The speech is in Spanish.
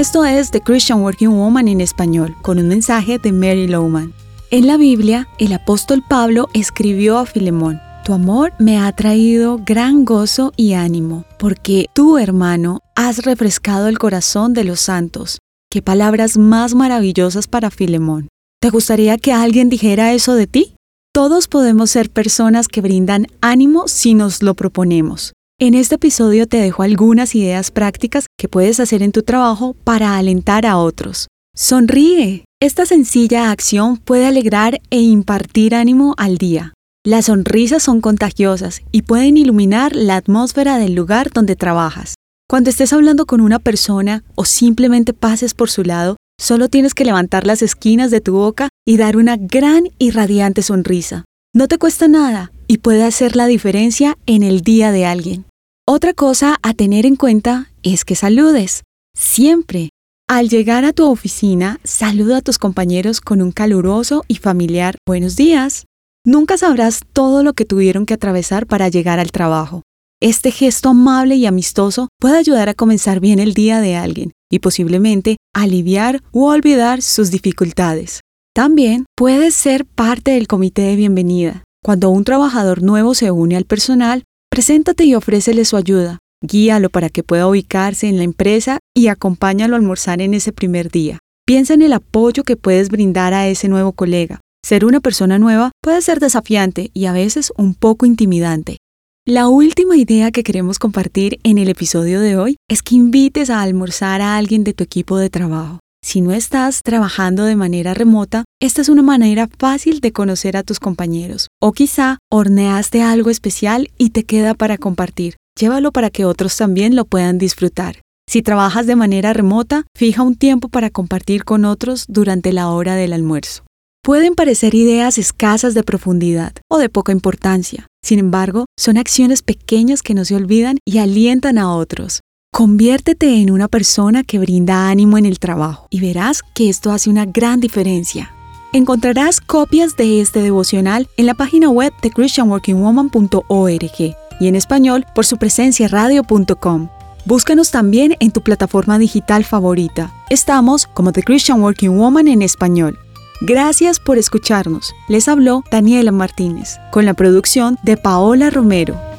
Esto es The Christian Working Woman en español, con un mensaje de Mary Lowman. En la Biblia, el apóstol Pablo escribió a Filemón, Tu amor me ha traído gran gozo y ánimo, porque tú, hermano, has refrescado el corazón de los santos. Qué palabras más maravillosas para Filemón. ¿Te gustaría que alguien dijera eso de ti? Todos podemos ser personas que brindan ánimo si nos lo proponemos. En este episodio te dejo algunas ideas prácticas que puedes hacer en tu trabajo para alentar a otros. Sonríe. Esta sencilla acción puede alegrar e impartir ánimo al día. Las sonrisas son contagiosas y pueden iluminar la atmósfera del lugar donde trabajas. Cuando estés hablando con una persona o simplemente pases por su lado, solo tienes que levantar las esquinas de tu boca y dar una gran y radiante sonrisa. No te cuesta nada y puede hacer la diferencia en el día de alguien. Otra cosa a tener en cuenta es que saludes. Siempre. Al llegar a tu oficina, saluda a tus compañeros con un caluroso y familiar buenos días. Nunca sabrás todo lo que tuvieron que atravesar para llegar al trabajo. Este gesto amable y amistoso puede ayudar a comenzar bien el día de alguien y posiblemente aliviar o olvidar sus dificultades. También puedes ser parte del comité de bienvenida. Cuando un trabajador nuevo se une al personal, Preséntate y ofrécele su ayuda. Guíalo para que pueda ubicarse en la empresa y acompáñalo a almorzar en ese primer día. Piensa en el apoyo que puedes brindar a ese nuevo colega. Ser una persona nueva puede ser desafiante y a veces un poco intimidante. La última idea que queremos compartir en el episodio de hoy es que invites a almorzar a alguien de tu equipo de trabajo. Si no estás trabajando de manera remota, esta es una manera fácil de conocer a tus compañeros. O quizá horneaste algo especial y te queda para compartir. Llévalo para que otros también lo puedan disfrutar. Si trabajas de manera remota, fija un tiempo para compartir con otros durante la hora del almuerzo. Pueden parecer ideas escasas de profundidad o de poca importancia. Sin embargo, son acciones pequeñas que no se olvidan y alientan a otros. Conviértete en una persona que brinda ánimo en el trabajo y verás que esto hace una gran diferencia. Encontrarás copias de este devocional en la página web de christianworkingwoman.org y en español por su presencia radio.com. Búscanos también en tu plataforma digital favorita. Estamos como The Christian Working Woman en español. Gracias por escucharnos. Les habló Daniela Martínez, con la producción de Paola Romero.